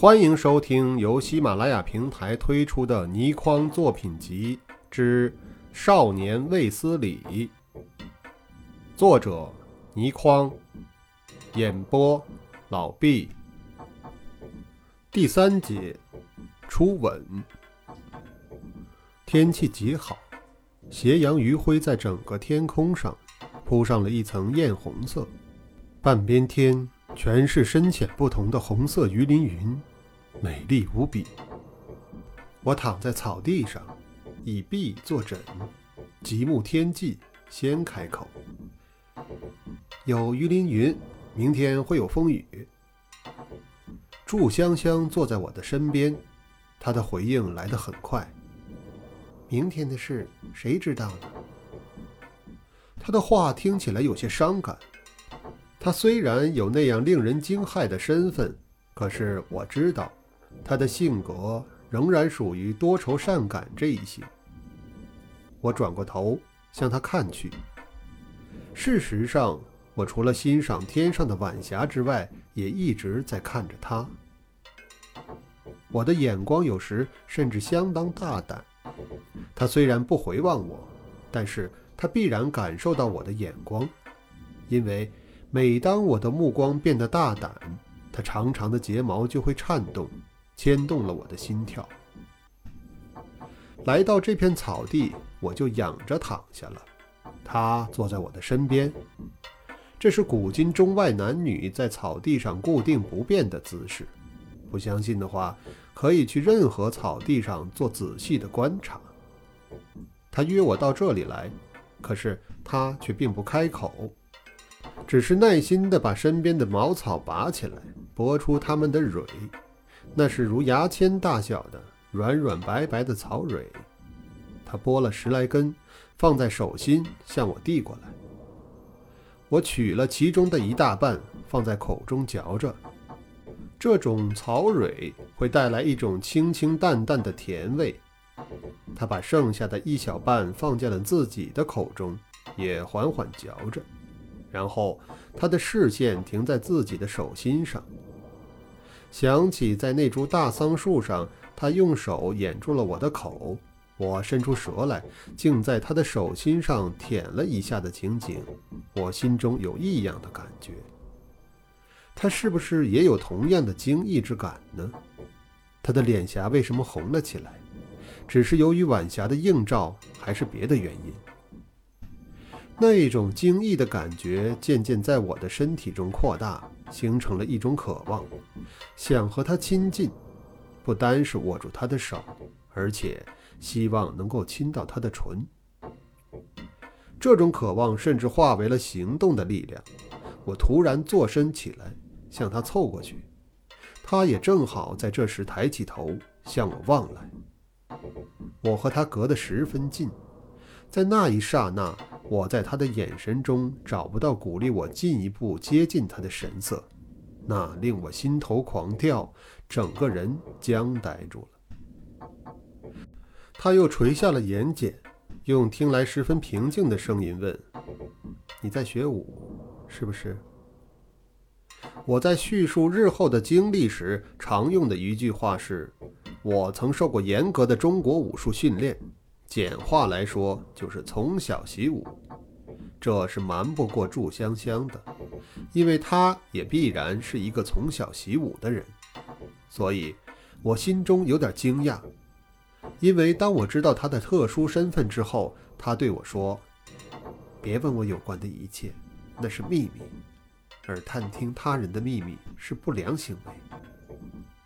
欢迎收听由喜马拉雅平台推出的倪匡作品集之《少年卫斯理》，作者倪匡，演播老毕。第三节，初吻。天气极好，斜阳余晖在整个天空上铺上了一层艳红色，半边天。全是深浅不同的红色鱼鳞云，美丽无比。我躺在草地上，以臂作枕，极目天际，先开口：“有鱼鳞云，明天会有风雨。”祝香香坐在我的身边，她的回应来得很快：“明天的事谁知道呢？”她的话听起来有些伤感。他虽然有那样令人惊骇的身份，可是我知道，他的性格仍然属于多愁善感这一型。我转过头向他看去。事实上，我除了欣赏天上的晚霞之外，也一直在看着他。我的眼光有时甚至相当大胆。他虽然不回望我，但是他必然感受到我的眼光，因为。每当我的目光变得大胆，他长长的睫毛就会颤动，牵动了我的心跳。来到这片草地，我就仰着躺下了。他坐在我的身边，这是古今中外男女在草地上固定不变的姿势。不相信的话，可以去任何草地上做仔细的观察。他约我到这里来，可是他却并不开口。只是耐心地把身边的茅草拔起来，拨出它们的蕊，那是如牙签大小的软软白白的草蕊。他拨了十来根，放在手心，向我递过来。我取了其中的一大半，放在口中嚼着。这种草蕊会带来一种清清淡淡的甜味。他把剩下的一小半放进了自己的口中，也缓缓嚼着。然后，他的视线停在自己的手心上，想起在那株大桑树上，他用手掩住了我的口，我伸出舌来，竟在他的手心上舔了一下的情景，我心中有异样的感觉。他是不是也有同样的惊异之感呢？他的脸颊为什么红了起来？只是由于晚霞的映照，还是别的原因？那种惊异的感觉渐渐在我的身体中扩大，形成了一种渴望，想和他亲近，不单是握住他的手，而且希望能够亲到他的唇。这种渴望甚至化为了行动的力量。我突然坐身起来，向他凑过去，他也正好在这时抬起头向我望来。我和他隔得十分近，在那一刹那。我在他的眼神中找不到鼓励我进一步接近他的神色，那令我心头狂跳，整个人僵呆住了。他又垂下了眼睑，用听来十分平静的声音问：“你在学武，是不是？”我在叙述日后的经历时常用的一句话是：“我曾受过严格的中国武术训练。”简化来说，就是从小习武，这是瞒不过祝香香的，因为她也必然是一个从小习武的人。所以，我心中有点惊讶，因为当我知道她的特殊身份之后，她对我说：“别问我有关的一切，那是秘密，而探听他人的秘密是不良行为。”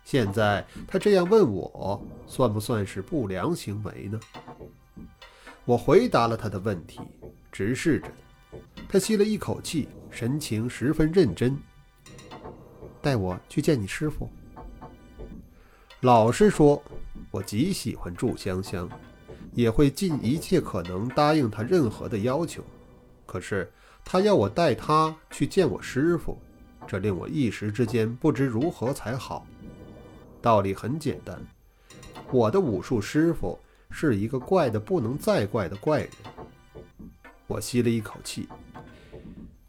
现在他这样问我，算不算是不良行为呢？我回答了他的问题，直视着他。他吸了一口气，神情十分认真。带我去见你师傅。老实说，我极喜欢祝香香，也会尽一切可能答应他任何的要求。可是他要我带他去见我师傅，这令我一时之间不知如何才好。道理很简单，我的武术师傅。是一个怪的不能再怪的怪人。我吸了一口气，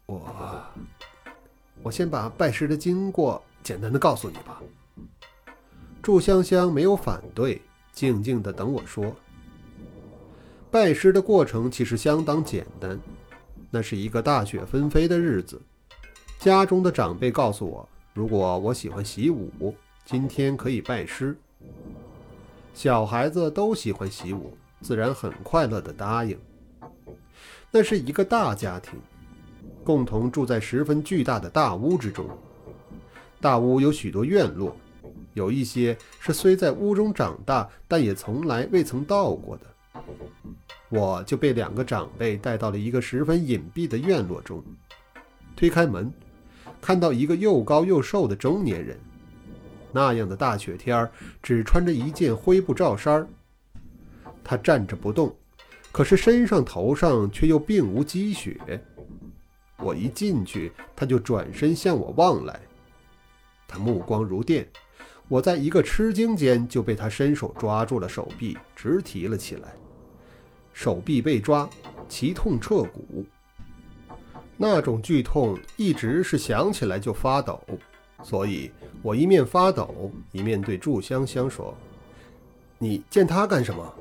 我，我先把拜师的经过简单的告诉你吧。祝香香没有反对，静静的等我说。拜师的过程其实相当简单，那是一个大雪纷飞的日子。家中的长辈告诉我，如果我喜欢习武，今天可以拜师。小孩子都喜欢习武，自然很快乐地答应。那是一个大家庭，共同住在十分巨大的大屋之中。大屋有许多院落，有一些是虽在屋中长大，但也从来未曾到过的。我就被两个长辈带到了一个十分隐蔽的院落中。推开门，看到一个又高又瘦的中年人。那样的大雪天儿，只穿着一件灰布罩衫儿。他站着不动，可是身上头上却又并无积雪。我一进去，他就转身向我望来。他目光如电，我在一个吃惊间就被他伸手抓住了手臂，直提了起来。手臂被抓，奇痛彻骨。那种剧痛一直是想起来就发抖，所以我一面发抖，一面对祝香香说：“你见他干什么？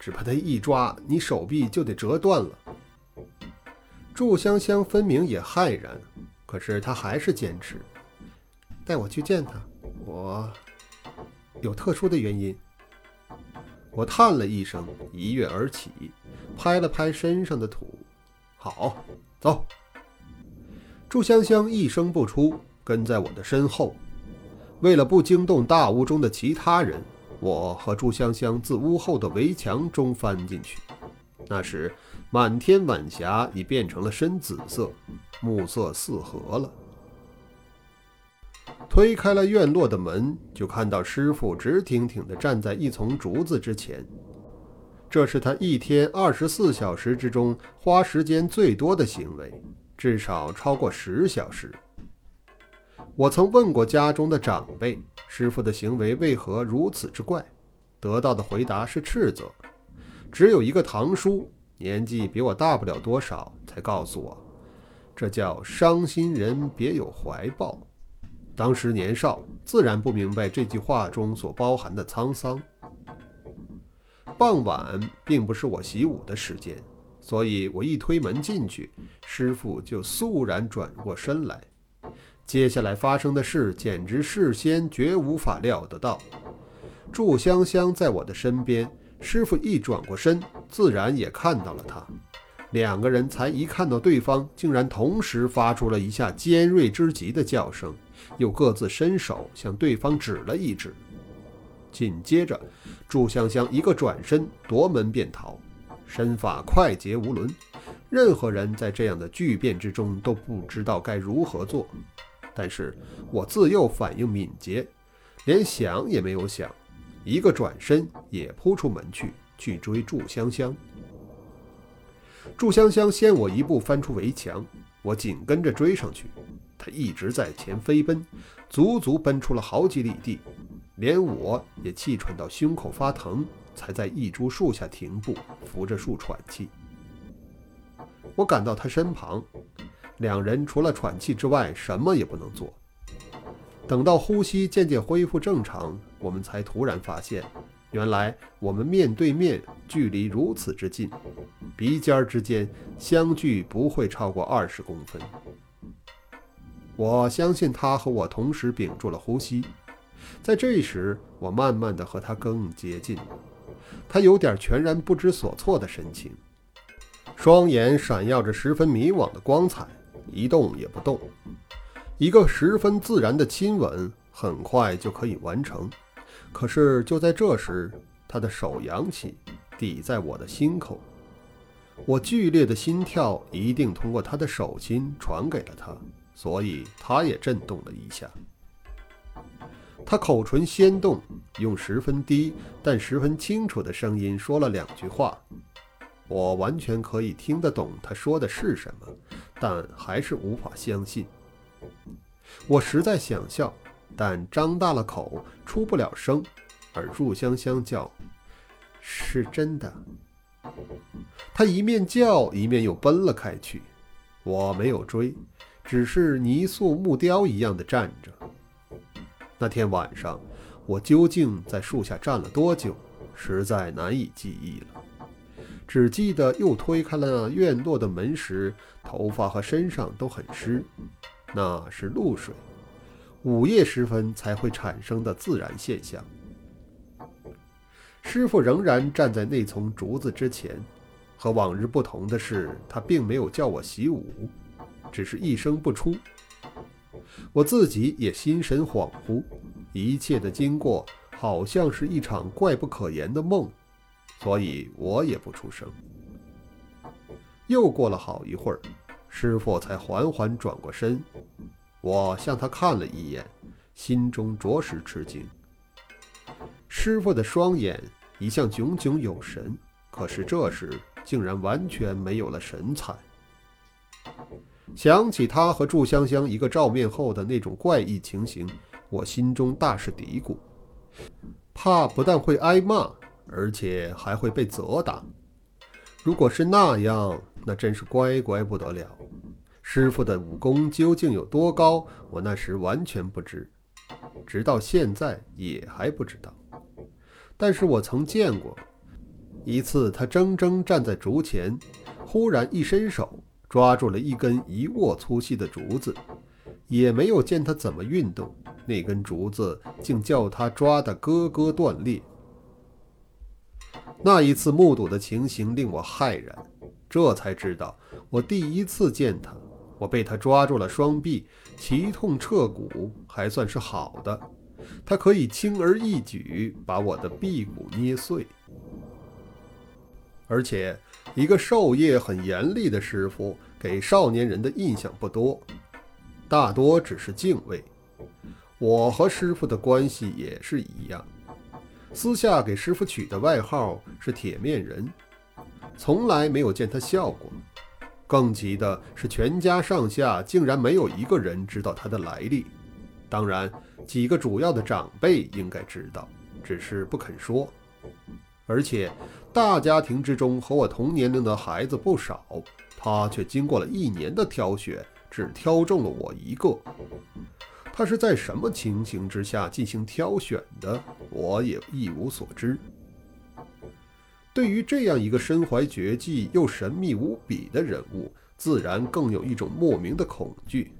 只怕他一抓你手臂就得折断了。”祝香香分明也骇然，可是她还是坚持带我去见他。我有特殊的原因。我叹了一声，一跃而起，拍了拍身上的土。好，走。祝香香一声不出，跟在我的身后。为了不惊动大屋中的其他人，我和朱香香自屋后的围墙中翻进去。那时，满天晚霞已变成了深紫色，暮色四合了。推开了院落的门，就看到师傅直挺挺地站在一丛竹子之前。这是他一天二十四小时之中花时间最多的行为，至少超过十小时。我曾问过家中的长辈，师傅的行为为何如此之怪，得到的回答是斥责。只有一个堂叔，年纪比我大不了多少，才告诉我，这叫伤心人别有怀抱。当时年少，自然不明白这句话中所包含的沧桑。傍晚并不是我习武的时间，所以我一推门进去，师傅就肃然转过身来。接下来发生的事，简直事先绝无法料得到。祝香香在我的身边，师傅一转过身，自然也看到了他。两个人才一看到对方，竟然同时发出了一下尖锐之极的叫声。又各自伸手向对方指了一指，紧接着，祝香香一个转身夺门便逃，身法快捷无伦，任何人在这样的巨变之中都不知道该如何做。但是我自幼反应敏捷，连想也没有想，一个转身也扑出门去去追祝香香。祝香香先我一步翻出围墙，我紧跟着追上去。他一直在前飞奔，足足奔出了好几里地，连我也气喘到胸口发疼，才在一株树下停步，扶着树喘气。我赶到他身旁，两人除了喘气之外，什么也不能做。等到呼吸渐渐恢复正常，我们才突然发现，原来我们面对面，距离如此之近，鼻尖之间相距不会超过二十公分。我相信他和我同时屏住了呼吸，在这时，我慢慢的和他更接近。他有点全然不知所措的神情，双眼闪耀着十分迷惘的光彩，一动也不动。一个十分自然的亲吻很快就可以完成，可是就在这时，他的手扬起，抵在我的心口。我剧烈的心跳一定通过他的手心传给了他。所以他也震动了一下，他口唇先动，用十分低但十分清楚的声音说了两句话，我完全可以听得懂他说的是什么，但还是无法相信。我实在想笑，但张大了口出不了声，而祝香香叫：“是真的。”他一面叫，一面又奔了开去，我没有追。只是泥塑木雕一样的站着。那天晚上，我究竟在树下站了多久，实在难以记忆了。只记得又推开了院落的门时，头发和身上都很湿，那是露水，午夜时分才会产生的自然现象。师傅仍然站在那丛竹子之前，和往日不同的是，他并没有叫我习武，只是一声不出。我自己也心神恍惚，一切的经过好像是一场怪不可言的梦。所以我也不出声。又过了好一会儿，师傅才缓缓转过身。我向他看了一眼，心中着实吃惊。师傅的双眼一向炯炯有神，可是这时竟然完全没有了神采。想起他和祝香香一个照面后的那种怪异情形，我心中大是嘀咕，怕不但会挨骂。而且还会被责打。如果是那样，那真是乖乖不得了。师傅的武功究竟有多高，我那时完全不知，直到现在也还不知道。但是我曾见过一次，他怔怔站在竹前，忽然一伸手抓住了一根一握粗细的竹子，也没有见他怎么运动，那根竹子竟叫他抓得咯咯断裂。那一次目睹的情形令我骇然，这才知道我第一次见他，我被他抓住了双臂，奇痛彻骨，还算是好的。他可以轻而易举把我的臂骨捏碎，而且一个授业很严厉的师傅，给少年人的印象不多，大多只是敬畏。我和师傅的关系也是一样。私下给师傅取的外号是“铁面人”，从来没有见他笑过。更急的是，全家上下竟然没有一个人知道他的来历。当然，几个主要的长辈应该知道，只是不肯说。而且，大家庭之中和我同年龄的孩子不少，他却经过了一年的挑选，只挑中了我一个。他是在什么情形之下进行挑选的，我也一无所知。对于这样一个身怀绝技又神秘无比的人物，自然更有一种莫名的恐惧。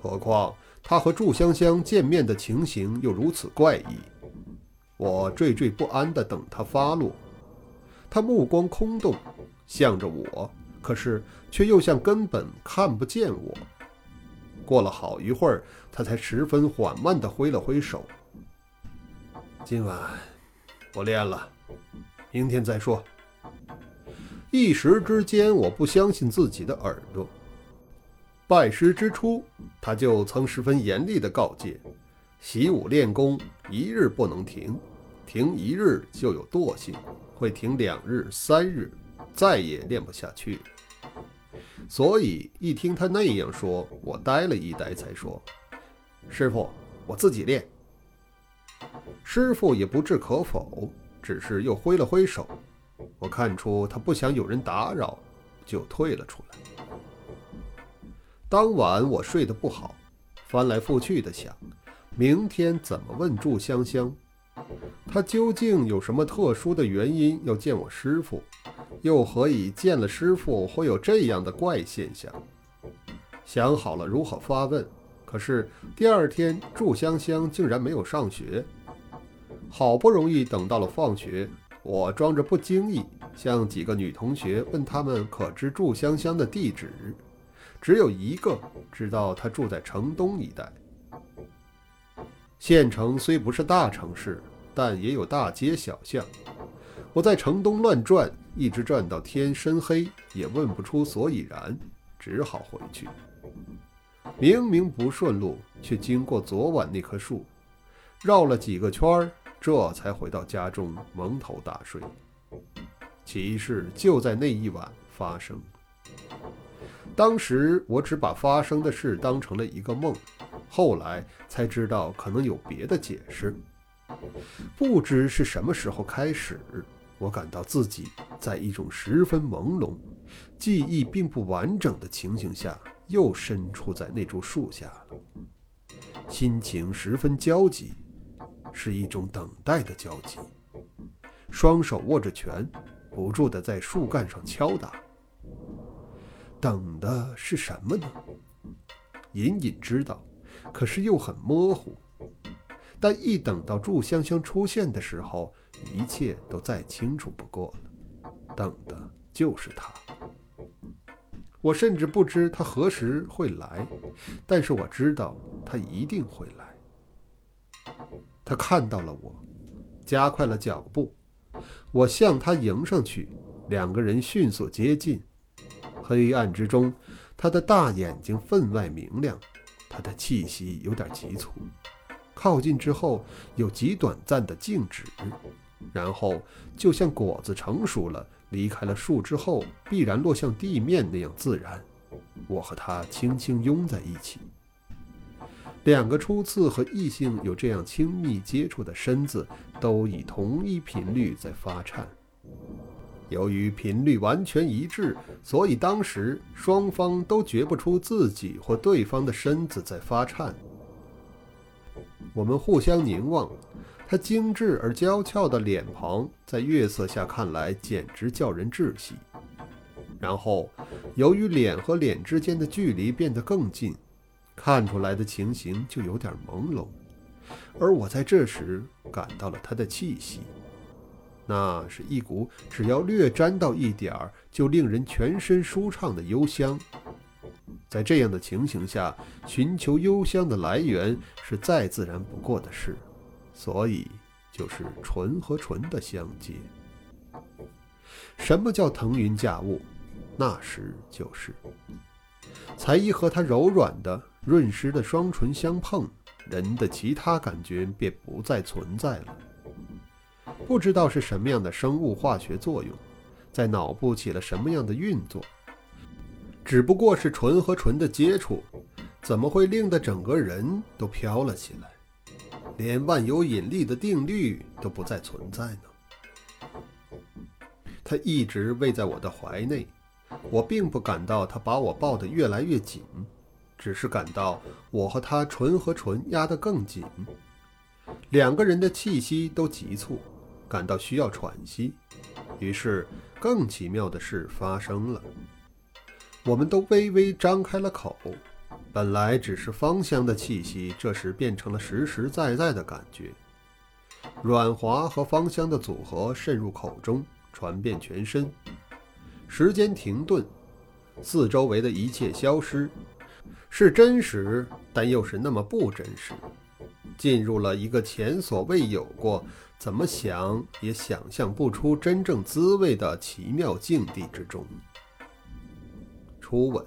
何况他和祝香香见面的情形又如此怪异，我惴惴不安地等他发落。他目光空洞，向着我，可是却又像根本看不见我。过了好一会儿，他才十分缓慢地挥了挥手。今晚不练了，明天再说。一时之间，我不相信自己的耳朵。拜师之初，他就曾十分严厉地告诫：习武练功一日不能停，停一日就有惰性，会停两日、三日，再也练不下去。所以一听他那样说，我呆了一呆，才说：“师傅，我自己练。”师傅也不置可否，只是又挥了挥手。我看出他不想有人打扰，就退了出来。当晚我睡得不好，翻来覆去的想，明天怎么问祝香香？他究竟有什么特殊的原因要见我师傅？又何以见了师傅会有这样的怪现象？想好了如何发问，可是第二天祝香香竟然没有上学。好不容易等到了放学，我装着不经意向几个女同学问他们可知祝香香的地址，只有一个知道她住在城东一带。县城虽不是大城市，但也有大街小巷。我在城东乱转，一直转到天深黑，也问不出所以然，只好回去。明明不顺路，却经过昨晚那棵树，绕了几个圈儿，这才回到家中，蒙头大睡。奇事就在那一晚发生。当时我只把发生的事当成了一个梦，后来才知道可能有别的解释。不知是什么时候开始。我感到自己在一种十分朦胧、记忆并不完整的情形下，又身处在那株树下了，心情十分焦急。是一种等待的焦急，双手握着拳，不住地在树干上敲打。等的是什么呢？隐隐知道，可是又很模糊。但一等到祝香香出现的时候，一切都再清楚不过了。等的就是他。我甚至不知他何时会来，但是我知道他一定会来。他看到了我，加快了脚步。我向他迎上去，两个人迅速接近。黑暗之中，他的大眼睛分外明亮，他的气息有点急促。靠近之后，有极短暂的静止，然后就像果子成熟了，离开了树之后必然落向地面那样自然。我和他轻轻拥在一起，两个初次和异性有这样亲密接触的身子，都以同一频率在发颤。由于频率完全一致，所以当时双方都觉不出自己或对方的身子在发颤。我们互相凝望，他精致而娇俏的脸庞在月色下看来简直叫人窒息。然后，由于脸和脸之间的距离变得更近，看出来的情形就有点朦胧。而我在这时感到了他的气息，那是一股只要略沾到一点儿就令人全身舒畅的幽香。在这样的情形下，寻求幽香的来源是再自然不过的事，所以就是唇和唇的相接。什么叫腾云驾雾？那时就是，才一和他柔软的、润湿的双唇相碰，人的其他感觉便不再存在了。不知道是什么样的生物化学作用，在脑部起了什么样的运作。只不过是唇和唇的接触，怎么会令得整个人都飘了起来？连万有引力的定律都不再存在呢？他一直偎在我的怀内，我并不感到他把我抱得越来越紧，只是感到我和他唇和唇压得更紧，两个人的气息都急促，感到需要喘息。于是，更奇妙的事发生了。我们都微微张开了口，本来只是芳香的气息，这时变成了实实在在的感觉。软滑和芳香的组合渗入口中，传遍全身。时间停顿，四周围的一切消失，是真实，但又是那么不真实，进入了一个前所未有过、怎么想也想象不出真正滋味的奇妙境地之中。初吻，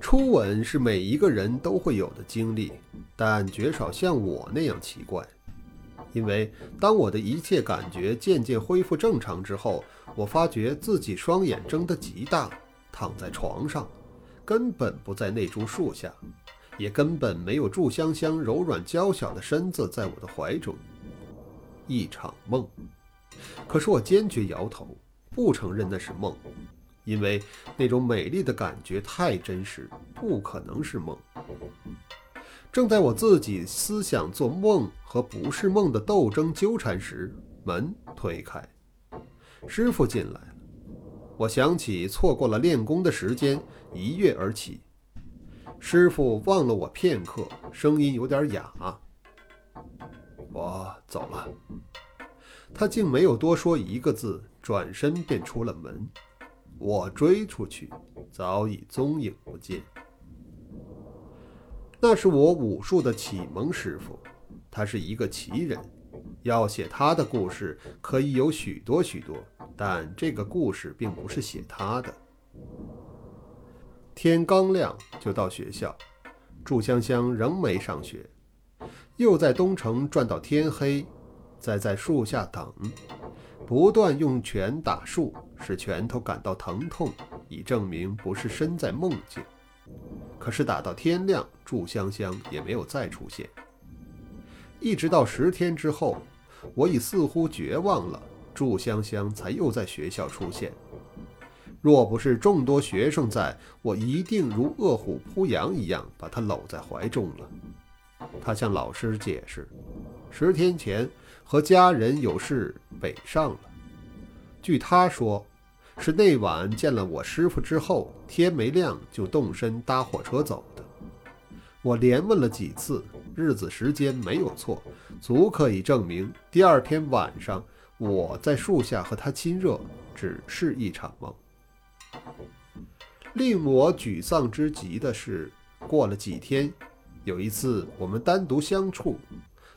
初吻是每一个人都会有的经历，但绝少像我那样奇怪。因为当我的一切感觉渐渐恢复正常之后，我发觉自己双眼睁得极大，躺在床上，根本不在那株树下，也根本没有祝香香柔软娇小的身子在我的怀中。一场梦。可是我坚决摇头，不承认那是梦。因为那种美丽的感觉太真实，不可能是梦。正在我自己思想做梦和不是梦的斗争纠缠时，门推开，师傅进来了。我想起错过了练功的时间，一跃而起。师傅望了我片刻，声音有点哑：“我走了。”他竟没有多说一个字，转身便出了门。我追出去，早已踪影不见。那是我武术的启蒙师傅，他是一个奇人。要写他的故事，可以有许多许多，但这个故事并不是写他的。天刚亮就到学校，祝香香仍没上学，又在东城转到天黑，再在树下等。不断用拳打树，使拳头感到疼痛，以证明不是身在梦境。可是打到天亮，祝香香也没有再出现。一直到十天之后，我已似乎绝望了，祝香香才又在学校出现。若不是众多学生在，我一定如饿虎扑羊一样把她搂在怀中了。他向老师解释。十天前和家人有事北上了。据他说，是那晚见了我师傅之后，天没亮就动身搭火车走的。我连问了几次，日子时间没有错，足可以证明第二天晚上我在树下和他亲热，只是一场梦。令我沮丧之极的是，过了几天，有一次我们单独相处，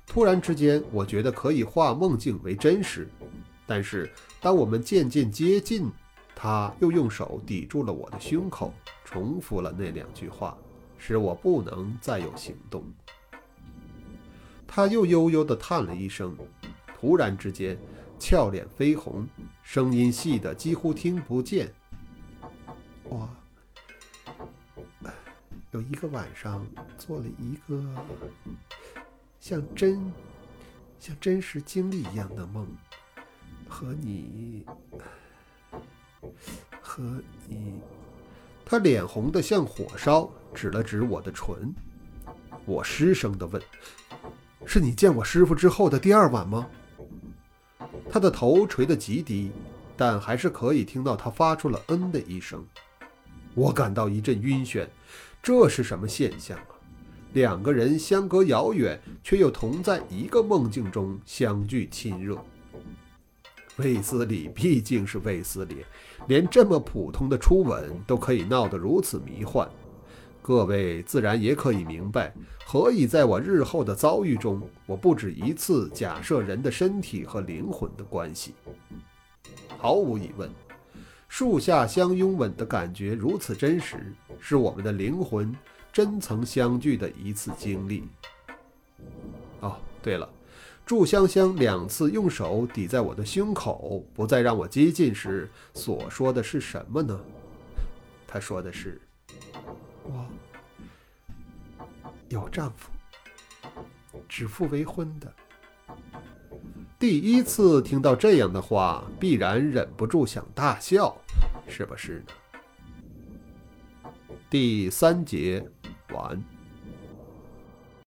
突然之间，我觉得可以化梦境为真实。但是当我们渐渐接近，他又用手抵住了我的胸口，重复了那两句话，使我不能再有行动。他又悠悠地叹了一声，突然之间，俏脸绯红，声音细得几乎听不见。我。有一个晚上做了一个像真、像真实经历一样的梦，和你，和你。他脸红的像火烧，指了指我的唇。我失声的问：“是你见我师傅之后的第二晚吗？”他的头垂得极低，但还是可以听到他发出了“嗯”的一声。我感到一阵晕眩。这是什么现象啊？两个人相隔遥远，却又同在一个梦境中相聚亲热。卫斯理毕竟是卫斯理，连这么普通的初吻都可以闹得如此迷幻。各位自然也可以明白，何以在我日后的遭遇中，我不止一次假设人的身体和灵魂的关系。毫无疑问。树下相拥吻的感觉如此真实，是我们的灵魂真曾相聚的一次经历。哦，对了，祝香香两次用手抵在我的胸口，不再让我接近时所说的是什么呢？她说的是：“我有丈夫，指腹为婚的。”第一次听到这样的话，必然忍不住想大笑，是不是呢？第三节完。